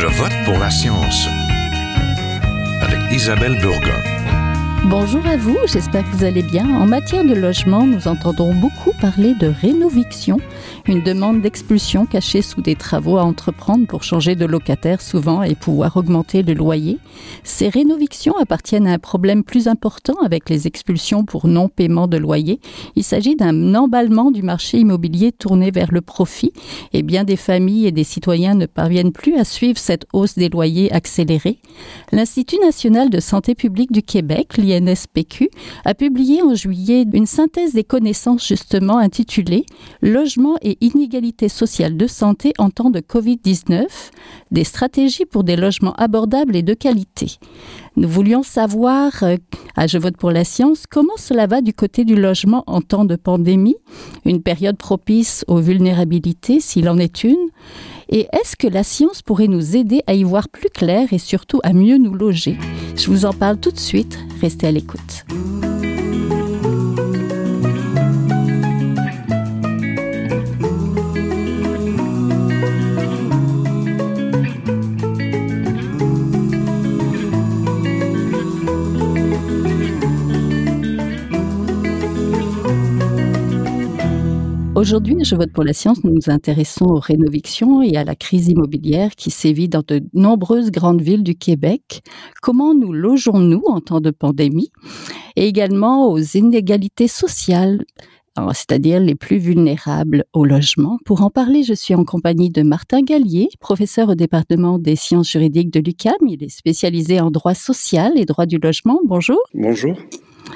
Je vote pour la science avec Isabelle Burgon. Bonjour à vous, j'espère que vous allez bien. En matière de logement, nous entendons beaucoup parler de rénoviction, une demande d'expulsion cachée sous des travaux à entreprendre pour changer de locataire souvent et pouvoir augmenter le loyer. Ces rénovictions appartiennent à un problème plus important avec les expulsions pour non-paiement de loyer. Il s'agit d'un emballement du marché immobilier tourné vers le profit et bien des familles et des citoyens ne parviennent plus à suivre cette hausse des loyers accélérée. L'Institut national de santé publique du Québec, a publié en juillet une synthèse des connaissances justement intitulée Logement et inégalités sociales de santé en temps de Covid-19, des stratégies pour des logements abordables et de qualité. Nous voulions savoir, euh, à Je vote pour la science, comment cela va du côté du logement en temps de pandémie, une période propice aux vulnérabilités s'il en est une, et est-ce que la science pourrait nous aider à y voir plus clair et surtout à mieux nous loger? Je vous en parle tout de suite, restez à l'écoute. Aujourd'hui, je vote pour la science. Nous nous intéressons aux rénovictions et à la crise immobilière qui sévit dans de nombreuses grandes villes du Québec. Comment nous logeons-nous en temps de pandémie et également aux inégalités sociales c'est-à-dire les plus vulnérables au logement? Pour en parler, je suis en compagnie de Martin Gallier, professeur au département des sciences juridiques de l'UCAM. Il est spécialisé en droit social et droit du logement. Bonjour. Bonjour.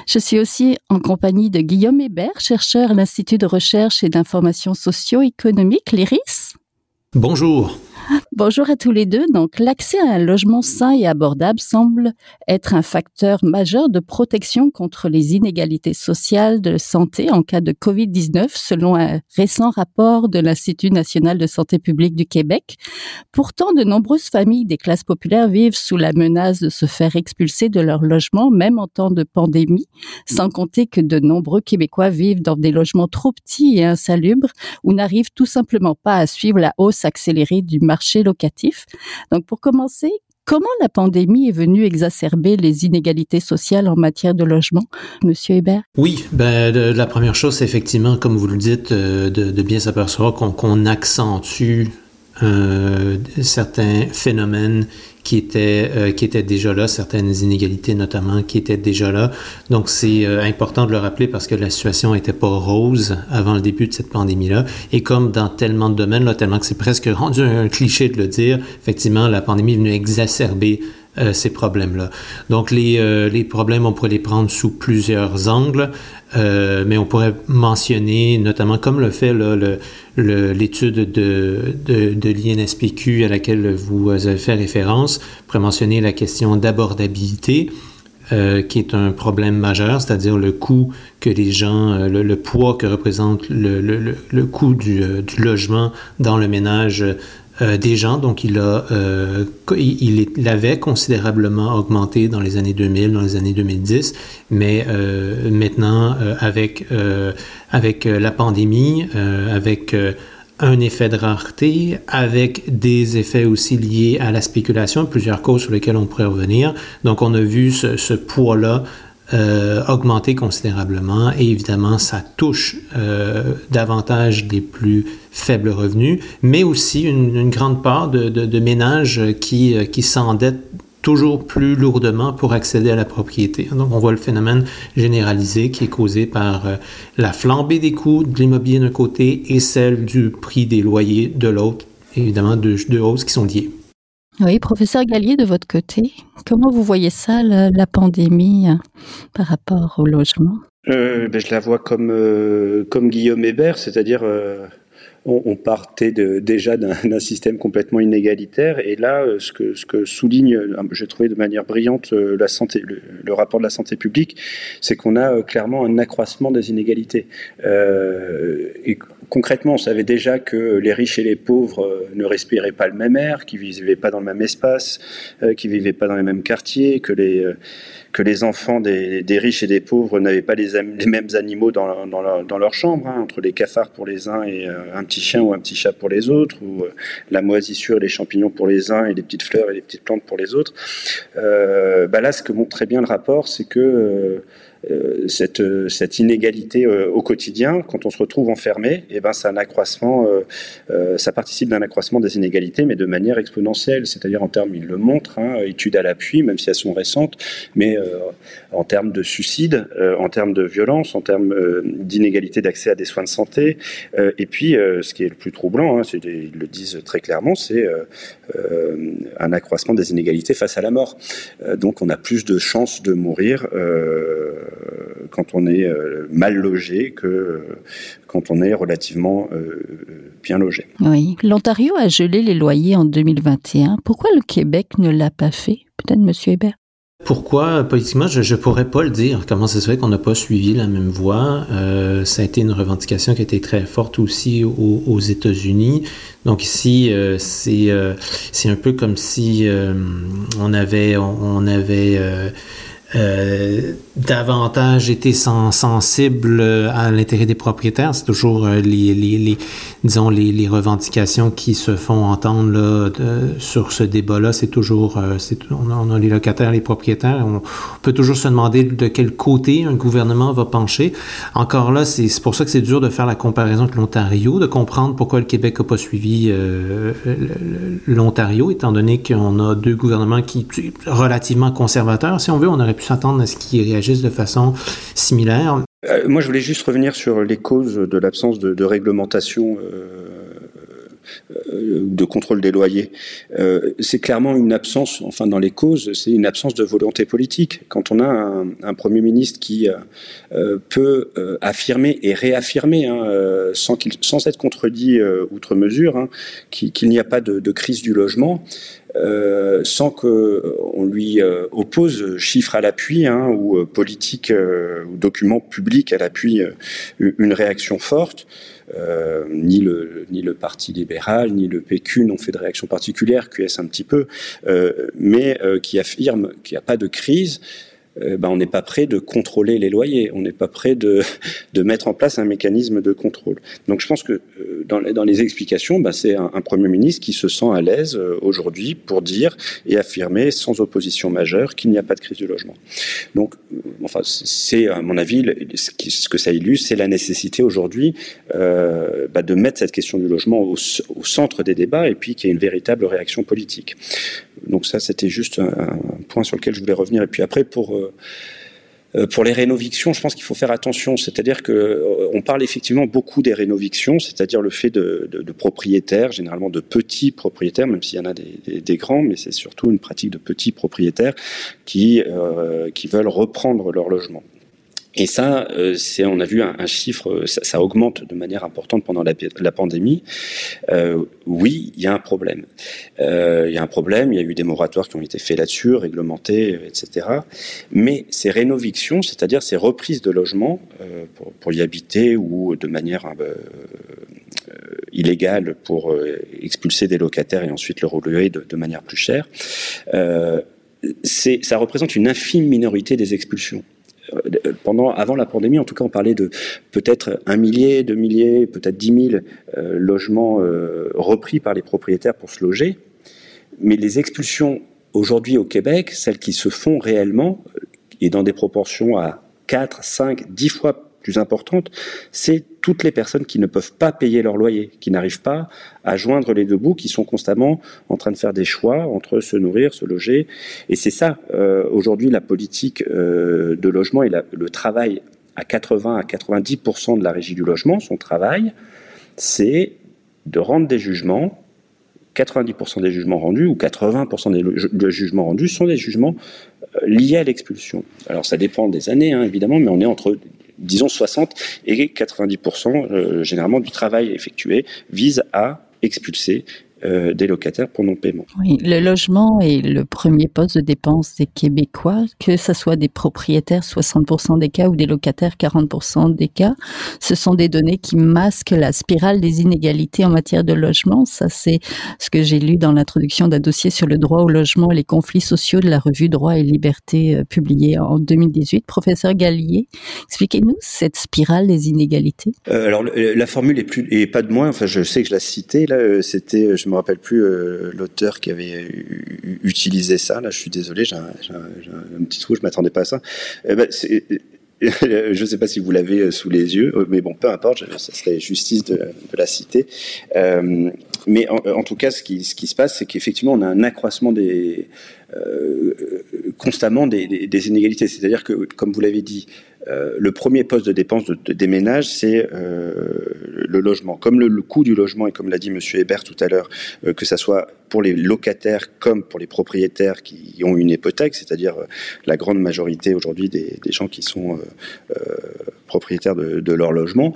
Je suis aussi en compagnie de Guillaume Hébert, chercheur à l'Institut de recherche et d'information socio-économique, l'IRIS. Bonjour. Bonjour à tous les deux. Donc, l'accès à un logement sain et abordable semble être un facteur majeur de protection contre les inégalités sociales de santé en cas de COVID-19, selon un récent rapport de l'Institut national de santé publique du Québec. Pourtant, de nombreuses familles des classes populaires vivent sous la menace de se faire expulser de leur logement, même en temps de pandémie, sans compter que de nombreux Québécois vivent dans des logements trop petits et insalubres ou n'arrivent tout simplement pas à suivre la hausse accélérée du marché locatif. Donc pour commencer, Comment la pandémie est venue exacerber les inégalités sociales en matière de logement, Monsieur Hébert? Oui, ben, la première chose, c'est effectivement, comme vous le dites, euh, de, bien s'apercevoir qu'on accentue euh, certains phénomènes qui étaient euh, qui étaient déjà là, certaines inégalités notamment qui étaient déjà là. Donc c'est euh, important de le rappeler parce que la situation n'était pas rose avant le début de cette pandémie-là. Et comme dans tellement de domaines, là, tellement que c'est presque rendu un cliché de le dire, effectivement, la pandémie est venue exacerber euh, ces problèmes-là. Donc les, euh, les problèmes, on pourrait les prendre sous plusieurs angles, euh, mais on pourrait mentionner notamment, comme le fait l'étude de, de, de l'INSPQ à laquelle vous avez fait référence, on pourrait mentionner la question d'abordabilité. Qui est un problème majeur, c'est-à-dire le coût que les gens, le, poids que représente le, le, le coût du, du, logement dans le ménage euh, des gens. Donc, il, a, euh, il, avait considérablement augmenté dans les années 2000, dans les années 2010, mais euh, maintenant, avec, avec la pandémie, avec un effet de rareté, avec des effets aussi liés à la spéculation, plusieurs causes sur lesquelles on pourrait revenir. Donc, on a vu ce, poids-là augmenté considérablement et évidemment ça touche davantage des plus faibles revenus, mais aussi une, une grande part de, de, de ménages qui, euh, qui s'endettent toujours plus lourdement pour accéder à la propriété. Donc on voit le phénomène généralisé qui est causé par euh, la flambée des coûts de l'immobilier d'un côté et celle du prix des loyers de l'autre, évidemment deux, deux hausses qui sont liées. Oui, professeur Gallier, de votre côté, comment vous voyez ça, la, la pandémie, euh, par rapport au logement? Euh, ben, Je la vois comme, euh, comme Guillaume Hébert, c'est-à-dire euh, on, partait déjà d'un système complètement inégalitaire, et là, euh, ce que, souligne, j'ai trouvé de manière brillante la santé, le, rapport de la santé publique, c'est qu'on a clairement un accroissement des inégalités. et concrètement, on savait déjà que les riches et les pauvres euh, ne respiraient pas le même air, qu'ils vivaient pas dans le même espace, euh, qu'ils vivaient pas dans les mêmes quartiers, que les euh, enfants des, riches et des pauvres n'avaient pas les, mêmes animaux dans, dans leur chambre, hein, entre les cafards pour les uns et un petit chien ou un petit chat pour les autres, ou la moisissure et les champignons pour les uns et les petites fleurs et les petites plantes pour les autres. bah là, ce que montre très bien le rapport, c'est que euh, cette, euh, cette, inégalité euh, au quotidien, quand on se retrouve enfermé, et eh ben, c'est un accroissement, ça participe d'un accroissement des inégalités, mais de manière exponentielle, c'est-à-dire en termes, il le montre, hein, études à l'appui, même si elles sont récentes, mais en termes de suicide, en termes de violence, en termes d'inégalité d'accès à des soins de santé, et puis ce qui est le plus troublant, hein, ils le disent très clairement, c'est un accroissement des inégalités face à la mort. donc on a plus de chances de mourir euh, quand on est euh, mal logé que euh, quand on est relativement bien logé. Oui, l'Ontario a gelé les loyers en 2021. Pourquoi le Québec ne l'a pas fait? Peut-être Monsieur Hébert pourquoi? Politiquement, je ne pourrais pas le dire. Comment ça se fait qu'on n'a pas suivi la même voie? Ça a été une revendication qui a été très forte aussi aux, États-Unis. Donc ici, c'est c'est un peu comme si on avait on, avait euh, davantage été sensible à l'intérêt des propriétaires. C'est toujours euh, les, les, les, disons, les, les, revendications qui se font entendre là, sur ce débat-là. C'est toujours, euh, c'est, on, a, les locataires, les propriétaires. On, peut toujours se demander de quel côté un gouvernement va pencher. Encore là, c'est, c'est pour ça que c'est dur de faire la comparaison avec l'Ontario, de comprendre pourquoi le Québec n'a pas suivi euh, l'Ontario, étant donné qu'on a deux gouvernements qui relativement conservateurs. Si on veut, on aurait pu s'attendre à ce qu'ils réagissent de façon similaire. Euh, moi, je voulais juste revenir sur les causes de l'absence de, réglementation. Euh, euh, de contrôle des loyers. c'est clairement une absence, enfin dans les causes, c'est une absence de volonté politique. Quand on a un, Premier ministre qui peut affirmer et réaffirmer, hein, sans, sans être contredit outre mesure, hein, qu'il n'y a pas de, crise du logement, euh, sans qu'on lui euh, oppose chiffres à l'appui hein, ou euh, politique ou documents publics à l'appui une réaction forte. Ni, le, ni le Parti libéral, ni le PQ n'ont fait de réaction particulière, QS un petit peu, mais qui affirme qu'il n'y a pas de crise. Euh, ben, on n'est pas prêt de contrôler les loyers, on n'est pas prêt de, de, mettre en place un mécanisme de contrôle. Donc je pense que euh, dans, dans, les explications, ben, c'est un, Premier ministre qui se sent à l'aise euh, aujourd'hui pour dire et affirmer sans opposition majeure qu'il n'y a pas de crise du logement. Donc, enfin, c'est à mon avis ce que ça illustre, c'est la nécessité aujourd'hui euh, ben, de mettre cette question du logement au, au centre des débats et puis qu'il y ait une véritable réaction politique. Donc ça, c'était juste un, point sur lequel je voulais revenir. Et puis après, pour euh, euh, les rénovictions, je pense qu'il faut faire attention. C'est-à-dire que euh, on parle effectivement beaucoup des rénovictions, c'est-à-dire le fait de, propriétaires, généralement de petits propriétaires, même s'il y en a des, grands, mais c'est surtout une pratique de petits propriétaires qui veulent reprendre leur logement. Et ça, euh, c'est, on a vu un, chiffre, ça, augmente de manière importante pendant la, pandémie. Euh, oui, il y a un problème. Euh, il y a un problème. Il y a eu des moratoires qui ont été faits là-dessus, réglementés, etc. Mais ces rénovictions, c'est-à-dire ces reprises de logements pour, y habiter ou de manière illégale pour expulser des locataires et ensuite le relouer de, manière plus chère, ça représente une infime minorité des expulsions. Euh, pendant, avant la pandémie, en tout cas, on parlait de peut-être un millier, deux milliers, peut-être dix mille euh, logements euh, repris par les propriétaires pour se loger. Mais les expulsions aujourd'hui au Québec, celles qui se font réellement, et dans des proportions à 4, 5, 10 fois plus importante, c'est toutes les personnes qui ne peuvent pas payer leur loyer, qui n'arrivent pas à joindre les deux bouts, qui sont constamment en train de faire des choix entre se nourrir, se loger. Et c'est ça, euh, aujourd'hui, la politique euh, de logement et le travail à 80 à 90% de la régie du logement, son travail, c'est de rendre des jugements 90% des jugements rendus ou 80% des jugements rendus sont des jugements euh, liés à l'expulsion. Alors ça dépend des années, hein, évidemment, mais on est entre disons 60 et 90% euh, généralement du travail effectué vise à expulser des locataires pour non-paiement. Oui, le logement est le premier poste de dépense des Québécois, que ce soit des propriétaires 60% des cas ou des locataires 40% des cas. Ce sont des données qui masquent la spirale des inégalités en matière de logement. Ça, c'est ce que j'ai lu dans l'introduction d'un dossier sur le droit au logement et les conflits sociaux de la revue Droit et Liberté euh, publiée en 2018. Professeur Gallier, expliquez-nous cette spirale des inégalités. Euh, alors, la formule est plus, et pas de moins, enfin, je sais que je la citais, là, euh, c'était, je me rappelle plus l'auteur qui avait utilisé ça, là, je suis désolé, j'ai un, petit trou, je m'attendais pas à ça. Ben, je ne sais pas si vous l'avez sous les yeux, mais bon, peu importe, ça serait justice de, la citer. mais en, tout cas, ce qui, se passe, c'est qu'effectivement, on a un accroissement des, euh, constamment des, inégalités. C'est-à-dire que, comme vous l'avez dit, euh, le premier poste de dépense de, ménages, c'est euh, le logement. Comme le, coût du logement, et comme l'a dit M. Hébert tout à l'heure, que ce soit pour les locataires comme pour les propriétaires qui ont une hypothèque, c'est-à-dire la grande majorité aujourd'hui des, gens qui sont propriétaires de, de, leur logement,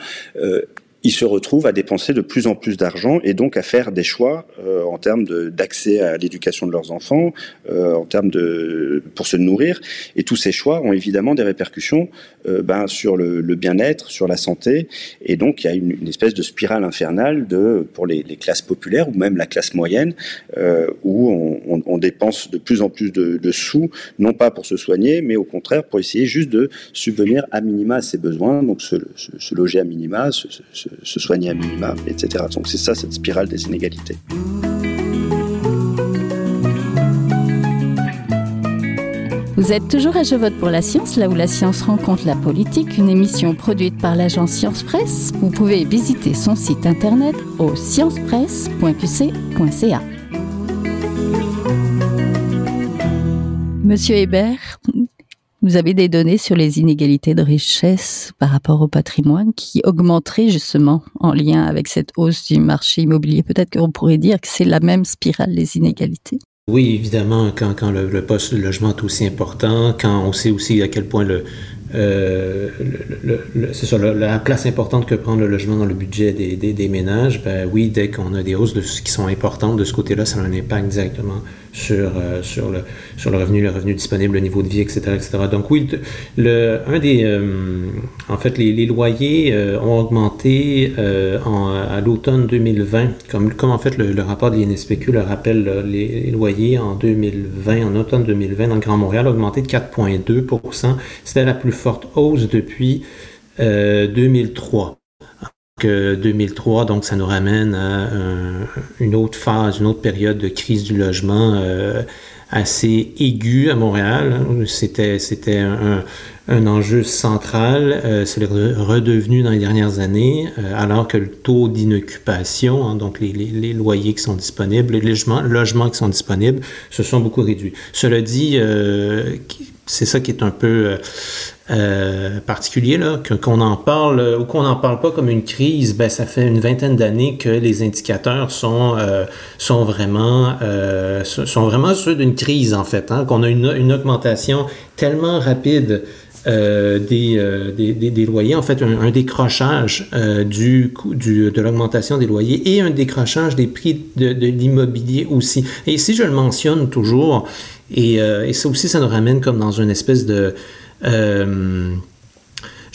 ils se retrouvent à dépenser de plus en plus d'argent et donc à faire des choix euh, en termes d'accès à l'éducation de leurs enfants, euh, en termes de pour se nourrir. Et tous ces choix ont évidemment des répercussions euh, ben, sur le, le bien-être, sur la santé. Et donc il y a une, une espèce de spirale infernale de pour les, les, classes populaires ou même la classe moyenne euh, où on, on, on, dépense de plus en plus de, de, sous, non pas pour se soigner, mais au contraire pour essayer juste de subvenir à minima à ses besoins, donc se, se, se loger à minima, se, se soigner à minima, etc. Donc c'est ça cette spirale des inégalités. Vous êtes toujours à Je vote pour la science, là où la science rencontre la politique, une émission produite par l'agence Science Presse. Vous pouvez visiter son site internet au sciencepresse.qc.ca. Monsieur Hébert, vous avez des données sur les inégalités de richesse par rapport au patrimoine qui augmenteraient justement en lien avec cette hausse du marché immobilier? Peut-être qu'on pourrait dire que c'est la même spirale des inégalités. Oui, évidemment, quand, quand le, poste de logement est aussi important, quand on sait aussi à quel point le, euh, la place importante que prend le logement dans le budget des, des, des ménages, ben oui, dès qu'on a des hausses de, qui sont importantes de ce côté-là, ça a un impact directement sur, euh, sur, le, sur le revenu, le revenu disponible, le niveau de vie, etc. etc. Donc oui, le, un des, euh, en fait, les, les loyers euh, ont augmenté en, à l'automne 2020, comme, comme en fait le, le rapport de l'INSPQ le rappelle, les, les, loyers en 2020, en automne 2020, dans le Grand Montréal, ont augmenté de 4,2% C'était la plus forte hausse depuis 2003 que 2003, donc ça nous ramène à une autre phase, une autre période de crise du logement euh, assez aiguë à Montréal. C'était c'était un, enjeu central. Euh, c'est redevenu dans les dernières années, euh, alors que le taux d'inoccupation, hein, donc les, loyers qui sont disponibles, les logements, logements qui sont disponibles, se sont beaucoup réduits. Cela dit, euh, c'est ça qui est un peu euh, particulier, là, qu'on en parle ou qu'on n'en parle pas comme une crise, ben, ça fait une vingtaine d'années que les indicateurs sont, euh, sont, vraiment, euh, sont vraiment ceux d'une crise, en fait, hein, qu'on a une, une, augmentation tellement rapide euh, des, euh, des, des, des, loyers, en fait, un, décrochage euh, du, du, de l'augmentation des loyers et un décrochage des prix de, de l'immobilier aussi. Et ici, je le mentionne toujours, et, et ça aussi, ça nous ramène comme dans une espèce de euh,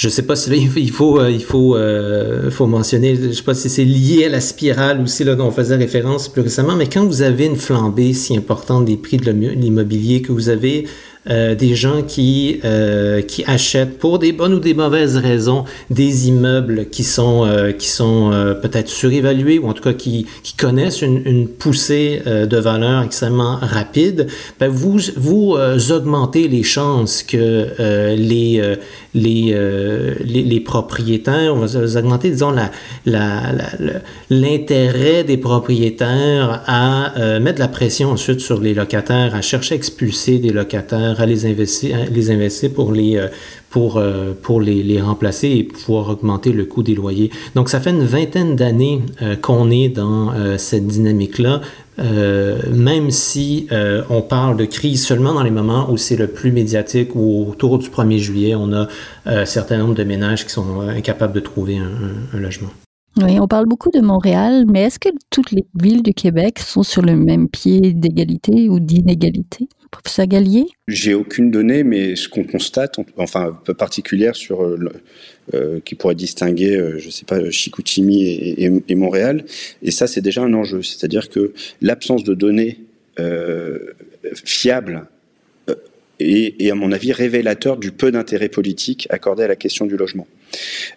je ne sais pas si il faut, il faut, euh, faut mentionner, je sais pas si c'est lié à la spirale aussi là, dont on faisait référence plus récemment, mais quand vous avez une flambée si importante des prix de l'immobilier, que vous avez euh, des gens qui, euh, qui achètent pour des bonnes ou des mauvaises raisons des immeubles qui sont, euh, qui sont peut-être surévalués ou en tout cas qui, connaissent une, une poussée de valeur extrêmement rapide, ben vous, vous augmentez les chances que les, les, les, propriétaires, vous augmentez, disons, l'intérêt la, la, des propriétaires à mettre la pression ensuite sur les locataires, à chercher à expulser des locataires à les investir, les investir pour les euh, pour, euh, pour les, remplacer et pouvoir augmenter le coût des loyers. Donc ça fait une vingtaine d'années euh, qu'on est dans cette dynamique-là, euh, même si on parle de crise seulement dans les moments où c'est le plus médiatique, ou autour du 1er juillet, on a un certain nombre de ménages qui sont incapables de trouver un logement. Oui, on parle beaucoup de Montréal, mais est-ce que toutes les villes du Québec sont sur le même pied d'égalité ou d'inégalité? Professeur Gallier? J'ai aucune donnée, mais ce qu'on constate, enfin un peu particulière sur euh, euh, qui pourrait distinguer, euh, je ne sais pas, Chicoutimi et, Montréal, et ça c'est déjà un enjeu, c'est-à-dire que l'absence de données fiables est, à mon avis, révélateur du peu d'intérêt politique accordé à la question du logement.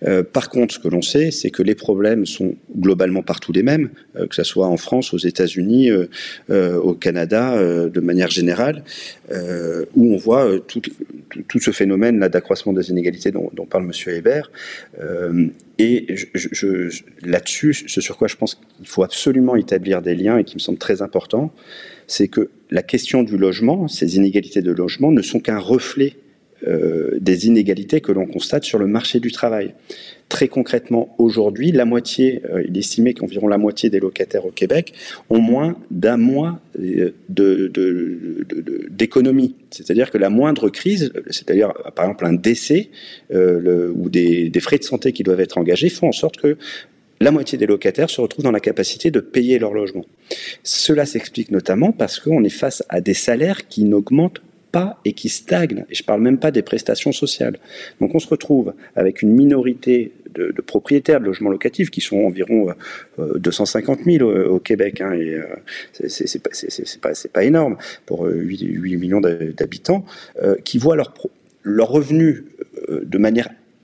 Euh, par contre, ce que l'on sait, c'est que les problèmes sont globalement partout les mêmes, euh, que ce soit en France, aux États-Unis, euh, au Canada, de manière générale, où on voit tout, ce phénomène d'accroissement des inégalités dont, parle M. Hébert. et là-dessus, ce sur quoi je pense qu'il faut absolument établir des liens et qui me semble très important, c'est que la question du logement, ces inégalités de logement, ne sont qu'un reflet euh, des inégalités que l'on constate sur le marché du travail. Très concrètement, aujourd'hui, la moitié, euh, il est estimé qu'environ la moitié des locataires au Québec ont moins d'un mois euh, d'économie. c'est-à-dire que la moindre crise, c'est-à-dire par exemple un décès ou des, frais de santé qui doivent être engagés, font en sorte que la moitié des locataires se retrouvent dans la capacité de payer leur logement. Cela s'explique notamment parce qu'on est face à des salaires qui n'augmentent pas et qui stagnent. Et je ne parle même pas des prestations sociales. Donc on se retrouve avec une minorité de, propriétaires de logements locatifs qui sont environ 250 euh, 000 au, Québec. Hein, et euh, c'est pas, pas, énorme pour 8, euh, millions d'habitants, qui voient leurs leur revenus de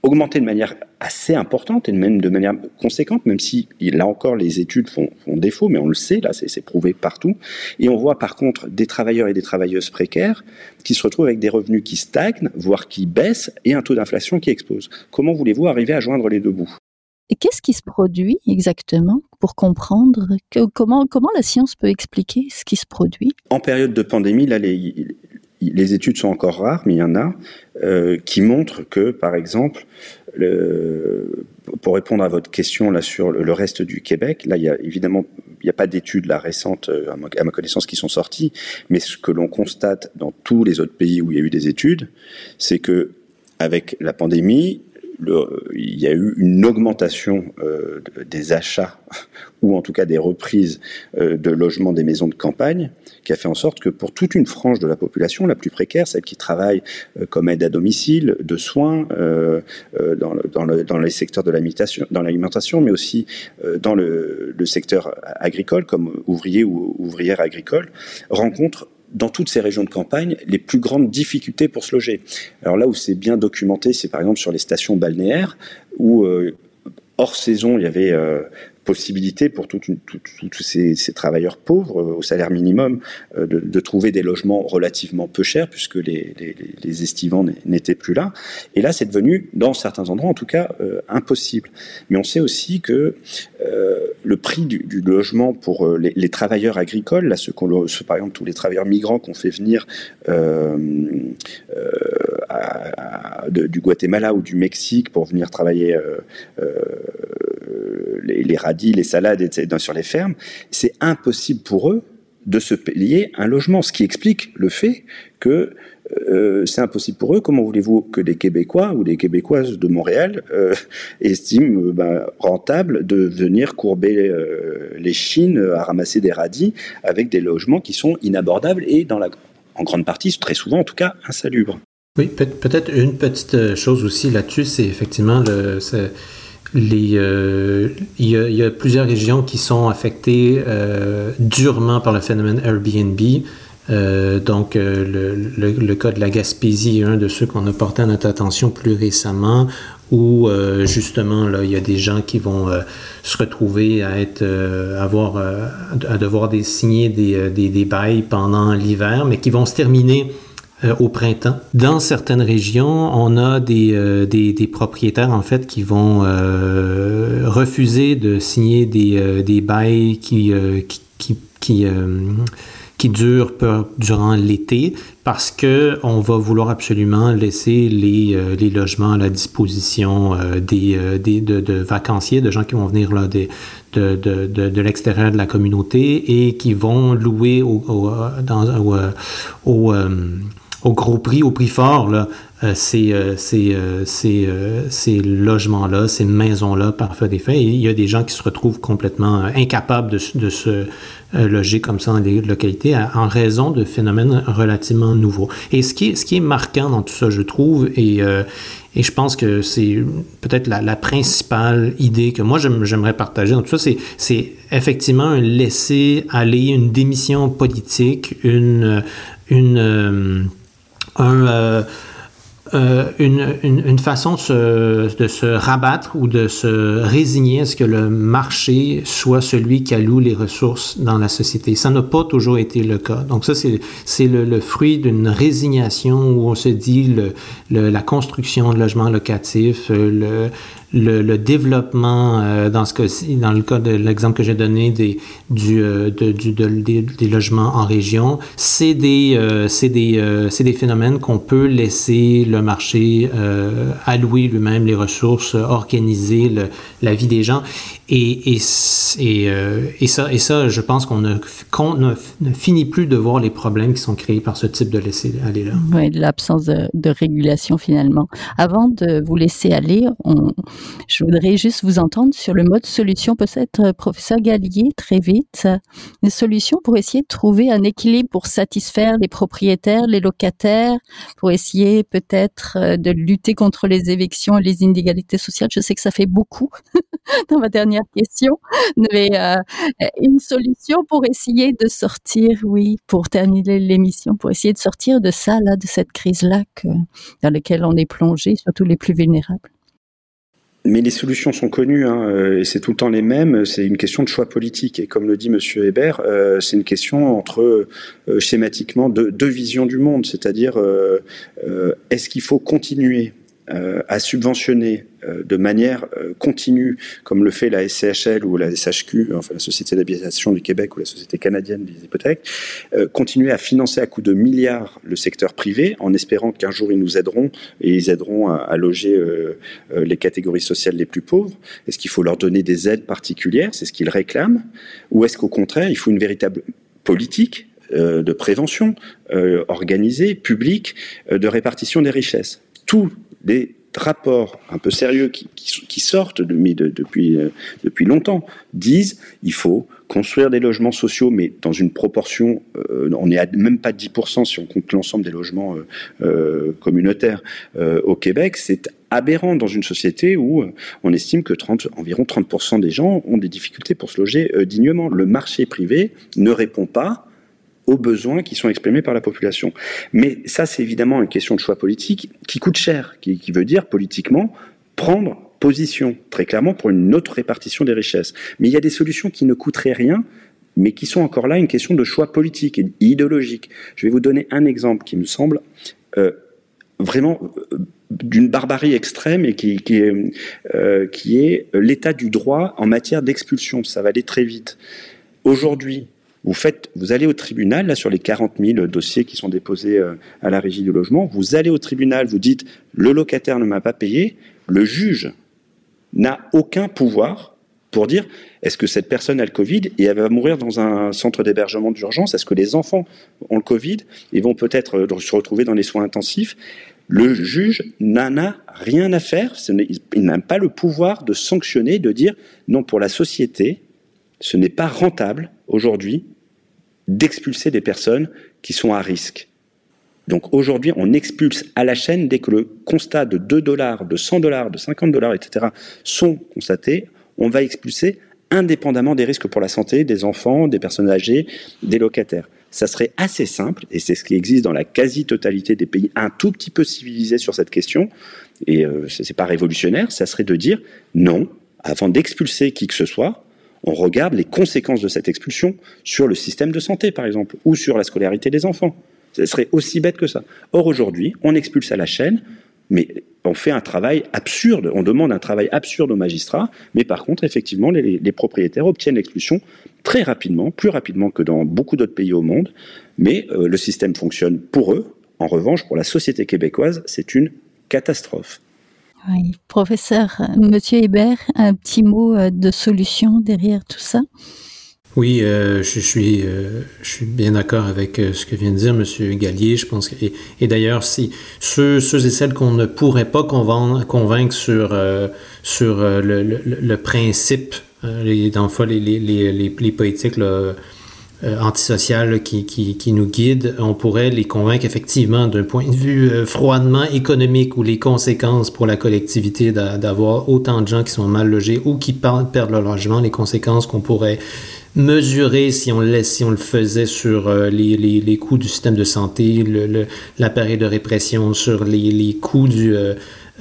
augmenter de manière assez importante et même de manière conséquente, même si là encore les études font, défaut, mais on le sait, là c'est prouvé partout. Et on voit par contre des travailleurs et des travailleuses précaires qui se retrouvent avec des revenus qui stagnent, voire qui baissent, et un taux d'inflation qui explose. Comment voulez-vous arriver à joindre les deux bouts? Et qu'est-ce qui se produit exactement pour comprendre comment, comment la science peut expliquer ce qui se produit? En période de pandémie, là, les, les études sont encore rares, mais il y en a, euh, qui montrent que, par exemple, le, pour répondre à votre question là sur le, reste du Québec, là, il évidemment, n'y a pas d'études récentes, euh, à ma, connaissance, qui sont sorties, mais ce que l'on constate dans tous les autres pays où il y a eu des études, c'est que avec la pandémie, il y a eu une augmentation euh, des achats ou en tout cas des reprises euh, de logements des maisons de campagne qui a fait en sorte que pour toute une frange de la population la plus précaire, celle qui travaille euh, comme aide à domicile, de soins, dans, dans, les secteurs de l'alimentation, mais aussi dans le, le secteur agricole comme ouvrier ou ouvrière agricole, rencontre dans toutes ces régions de campagne, les plus grandes difficultés pour se loger. Alors là où c'est bien documenté, c'est par exemple sur les stations balnéaires, où euh, hors saison, il y avait euh, possibilité pour tous ces, travailleurs pauvres euh, au salaire minimum de, trouver des logements relativement peu chers puisque les, estivants n'étaient plus là. Et là, c'est devenu, dans certains endroits en tout cas, impossible. Mais on sait aussi que le prix du, logement pour les, travailleurs agricoles, là, ceux par exemple tous les travailleurs migrants qu'on fait venir du Guatemala ou du Mexique pour venir travailler les, les radis, les salades etc., sur les fermes, c'est impossible pour eux de se payer un logement, ce qui explique le fait que euh, c'est impossible pour eux. Comment voulez-vous que des Québécois ou des Québécoises de Montréal euh, estiment euh, ben, rentable de venir courber les Chines à ramasser des radis avec des logements qui sont inabordables et en grande partie, très souvent en tout cas, insalubres? Oui, peut-être une petite chose aussi là-dessus, c'est effectivement le, les, il, y a, plusieurs régions qui sont affectées durement par le phénomène Airbnb. Euh, donc, le, le, cas de la Gaspésie est un de ceux qu'on a porté à notre attention plus récemment, où justement là, il y a des gens qui vont se retrouver à être, avoir, à devoir signer des, des, des bails pendant l'hiver, mais qui vont se terminer euh, au printemps. Dans certaines régions, on a des, euh, des, propriétaires en fait qui vont euh, refuser de signer des, des bails qui, qui, qui durent durant l'été parce que on va vouloir absolument laisser les, les logements à la disposition des, des de, vacanciers, de gens qui vont venir de, l'extérieur de la communauté et qui vont louer au, au, au au gros prix, au prix fort, là, euh, ces, euh, ces, euh, ces, ces logements-là, ces maisons-là, par des faits. il y a des gens qui se retrouvent complètement incapables de, de se loger comme ça dans des localités en raison de phénomènes relativement nouveaux. Et ce qui est, ce qui est marquant dans tout ça, je trouve, et, et je pense que c'est peut-être la, principale idée que moi j'aimerais partager dans tout ça, c'est effectivement un laisser aller, une démission politique, une, un, euh, une, une, façon de se, de se, rabattre ou de se résigner à ce que le marché soit celui qui alloue les ressources dans la société. Ça n'a pas toujours été le cas. Donc ça, c'est le, le, fruit d'une résignation où on se dit le, la construction de logements locatifs, le, le, développement, euh, dans ce cas-ci, dans le cas de l'exemple que j'ai donné des, du, euh, de, du, des, logements en région, c'est des, euh, c'est des, c'est des phénomènes qu'on peut laisser le marché allouer lui-même les ressources, organiser le, la vie des gens. Et, et, et, et, ça, et ça, je pense qu'on ne, ne, finit plus de voir les problèmes qui sont créés par ce type de laisser aller là. Oui, l'absence de, de, régulation finalement. Avant de vous laisser aller, on, je voudrais juste vous entendre sur le mode solution, peut-être, euh, professeur Gallier, très vite. Une solution pour essayer de trouver un équilibre pour satisfaire les propriétaires, les locataires, pour essayer peut-être euh, de lutter contre les évictions et les inégalités sociales. Je sais que ça fait beaucoup dans ma dernière question, mais euh, une solution pour essayer de sortir, oui, pour terminer l'émission, pour essayer de sortir de ça, là, de cette crise-là dans laquelle on est plongé, surtout les plus vulnérables. Mais les solutions sont connues, hein, euh, et c'est tout le temps les mêmes. C'est une question de choix politique. Et comme le dit Monsieur Hébert, euh, c'est une question entre euh, schématiquement deux, visions du monde. C'est-à-dire, est-ce qu'il faut continuer euh, à subventionner euh, de manière euh, continue, comme le fait la SCHL ou la SHQ, enfin la Société d'habitation du Québec ou la Société canadienne des hypothèques, continuer à financer à coups de milliards le secteur privé en espérant qu'un jour ils nous aideront et ils aideront à, à loger les catégories sociales les plus pauvres. Est-ce qu'il faut leur donner des aides particulières? C'est ce qu'ils réclament. Ou est-ce qu'au contraire, il faut une véritable politique de prévention organisée, publique, de répartition des richesses? Tout des rapports un peu sérieux qui, sortent euh, depuis longtemps disent il faut construire des logements sociaux, mais dans une proportion, euh, on n'est même pas 10% si on compte l'ensemble des logements euh, communautaires au Québec. C'est aberrant dans une société où on estime que 30, environ 30% des gens ont des difficultés pour se loger dignement. Le marché privé ne répond pas aux besoins qui sont exprimés par la population. Mais ça, c'est évidemment une question de choix politique qui coûte cher, qui, veut dire politiquement prendre position très clairement pour une autre répartition des richesses. Mais il y a des solutions qui ne coûteraient rien, mais qui sont encore là une question de choix politique et idéologique. Je vais vous donner un exemple qui me semble euh, vraiment euh, d'une barbarie extrême et qui, euh, qui est l'état du droit en matière d'expulsion. Ça va aller très vite. Aujourd'hui, vous allez au tribunal, là, sur les 40 000 dossiers qui sont déposés euh, à la régie du logement, vous allez au tribunal, vous dites, le locataire ne m'a pas payé, le juge n'a aucun pouvoir pour dire, est-ce que cette personne a le Covid et elle va mourir dans un centre d'hébergement d'urgence? Est-ce que les enfants ont le Covid et vont peut-être euh, se retrouver dans les soins intensifs? Le juge n'en a rien à faire, il n'a pas le pouvoir de sanctionner, de dire non, pour la société, ce n'est pas rentable aujourd'hui d'expulser des personnes qui sont à risque. Donc aujourd'hui, on expulse à la chaîne dès que le constat de 2 dollars, de 100 dollars, de 50 dollars, etc. sont constatés, on va expulser indépendamment des risques pour la santé des enfants, des personnes âgées, des locataires. Ça serait assez simple, et c'est ce qui existe dans la quasi-totalité des pays un tout petit peu civilisés sur cette question, et euh, ce n'est pas révolutionnaire, ça serait de dire non, avant d'expulser qui que ce soit, on regarde les conséquences de cette expulsion sur le système de santé, par exemple, ou sur la scolarité des enfants. Ce serait aussi bête que ça. Or, aujourd'hui, on expulse à la chaîne, mais on fait un travail absurde, on demande un travail absurde aux magistrats, mais par contre, effectivement, les, propriétaires obtiennent l'expulsion très rapidement, plus rapidement que dans beaucoup d'autres pays au monde, mais euh, le système fonctionne pour eux. En revanche, pour la société québécoise, c'est une catastrophe. Oui. Professeur, Monsieur Hébert, un petit mot euh, de solution derrière tout ça? Oui, je, suis, je suis bien d'accord avec ce que vient de dire M. Gallier. Je pense et, d'ailleurs, si ceux, ceux, et celles qu'on ne pourrait pas convaincre, sur, sur le, principe, les, dans le les, les, les, les politiques, là, euh, antisociales qui, qui, nous guident, on pourrait les convaincre effectivement d'un point de vue euh, froidement économique ou les conséquences pour la collectivité d'avoir autant de gens qui sont mal logés ou qui perdent leur logement, les conséquences qu'on pourrait mesurer si on, laisse, si on le faisait sur euh, les, les, les, coûts du système de santé, l'appareil de répression, sur les, les coûts du,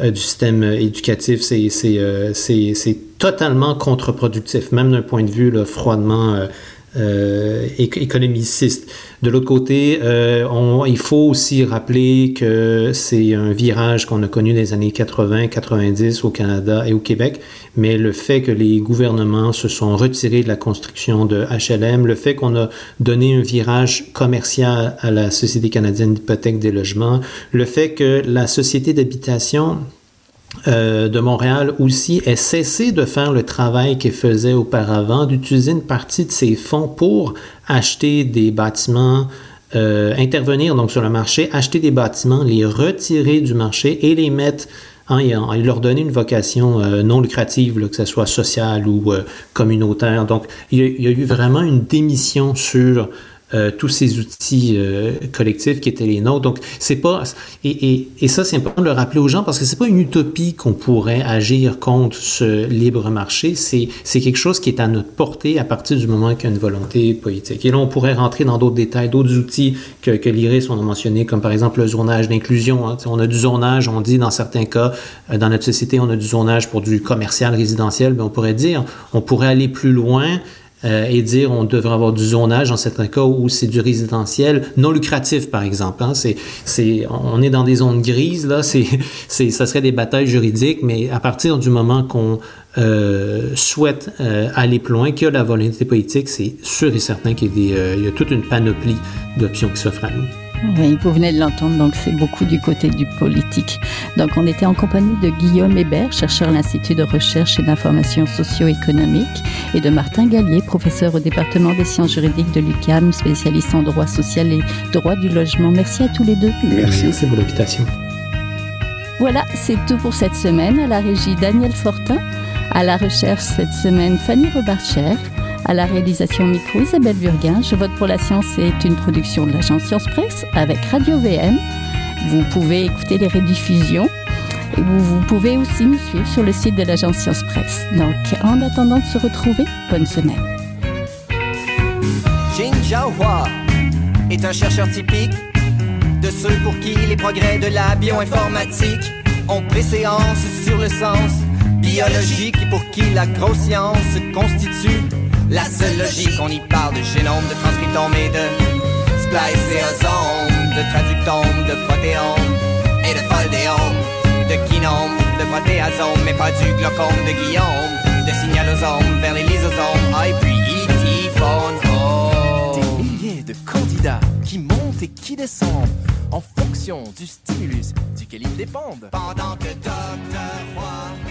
du système éducatif, c'est totalement contre-productif, même d'un point de vue froidement euh, économiciste. De l'autre côté, euh, on, il faut aussi rappeler que c'est un virage qu'on a connu dans les années 80-90 au Canada et au Québec, mais le fait que les gouvernements se sont retirés de la construction de HLM, le fait qu'on a donné un virage commercial à la Société canadienne d'hypothèque des logements, le fait que la Société d'habitation euh, de Montréal aussi ait cessé de faire le travail qu'elle faisait auparavant, d'utiliser une partie de ses fonds pour acheter des bâtiments, euh, intervenir donc sur le marché, acheter des bâtiments, les retirer du marché et les mettre en, leur donner une vocation euh, non lucrative, que ce soit sociale ou communautaire. Donc, il y, a, eu vraiment une démission sur euh, tous ces outils euh, collectifs qui étaient les nôtres. Donc, c'est pas. Et, et, et ça, c'est important de le rappeler aux gens parce que c'est pas une utopie qu'on pourrait agir contre ce libre marché. C'est, quelque chose qui est à notre portée à partir du moment qu'il y a une volonté politique. Et là, on pourrait rentrer dans d'autres détails, d'autres outils que, que l'IRIS, on a mentionné, comme par exemple le zonage d'inclusion. Hein. On a du zonage, on dit dans certains cas, euh, dans notre société, on a du zonage pour du commercial résidentiel, mais on pourrait dire, on pourrait aller plus loin euh, et dire on devrait avoir du zonage dans certains cas où c'est du résidentiel non lucratif, par exemple. Hein. C'est, c'est, on est dans des zones grises, là, c'est, c'est, ça serait des batailles juridiques, mais à partir du moment qu'on euh, souhaite euh, aller plus loin, qu'il y a la volonté politique, c'est sûr et certain qu'il y a, il y a toute une panoplie d'options qui s'offrent à nous. Oui, vous venez de l'entendre, donc c'est beaucoup du côté du politique. Donc on était en compagnie de Guillaume Hébert, chercheur à l'Institut de recherche et d'information socio-économique, et de Martin Gallier, professeur au département des sciences juridiques de l'UCAM, spécialiste en droit social et droit du logement. Merci à tous les deux. Merci, c'est pour l'invitation. Voilà, c'est tout pour cette semaine. À la régie Daniel Fortin, à la recherche cette semaine Fanny Robarcher. À la réalisation micro, Isabelle Burguin. Je vote pour la science est une production de l'agence Science Presse avec Radio VM. Vous pouvez écouter les rediffusions. Et vous, pouvez aussi nous suivre sur le site de l'agence Science Presse. Donc, en attendant de se retrouver, bonne semaine. Jin Jiahua est un chercheur typique de ceux pour qui les progrès de la bioinformatique ont préséance sur le sens biologique et pour qui la grosse science constitue la seule logique, on y parle de génome, de transcriptome et de spliceosome, de traductome, de protéome et de foldéome, de kinome, de protéasome, mais pas du glaucome de Guillaume, de signalosome vers les lysosomes, ah, et puis oh. Des milliers de candidats qui montent et qui descendent en fonction du stimulus duquel ils dépendent. Pendant que Docteur Roy.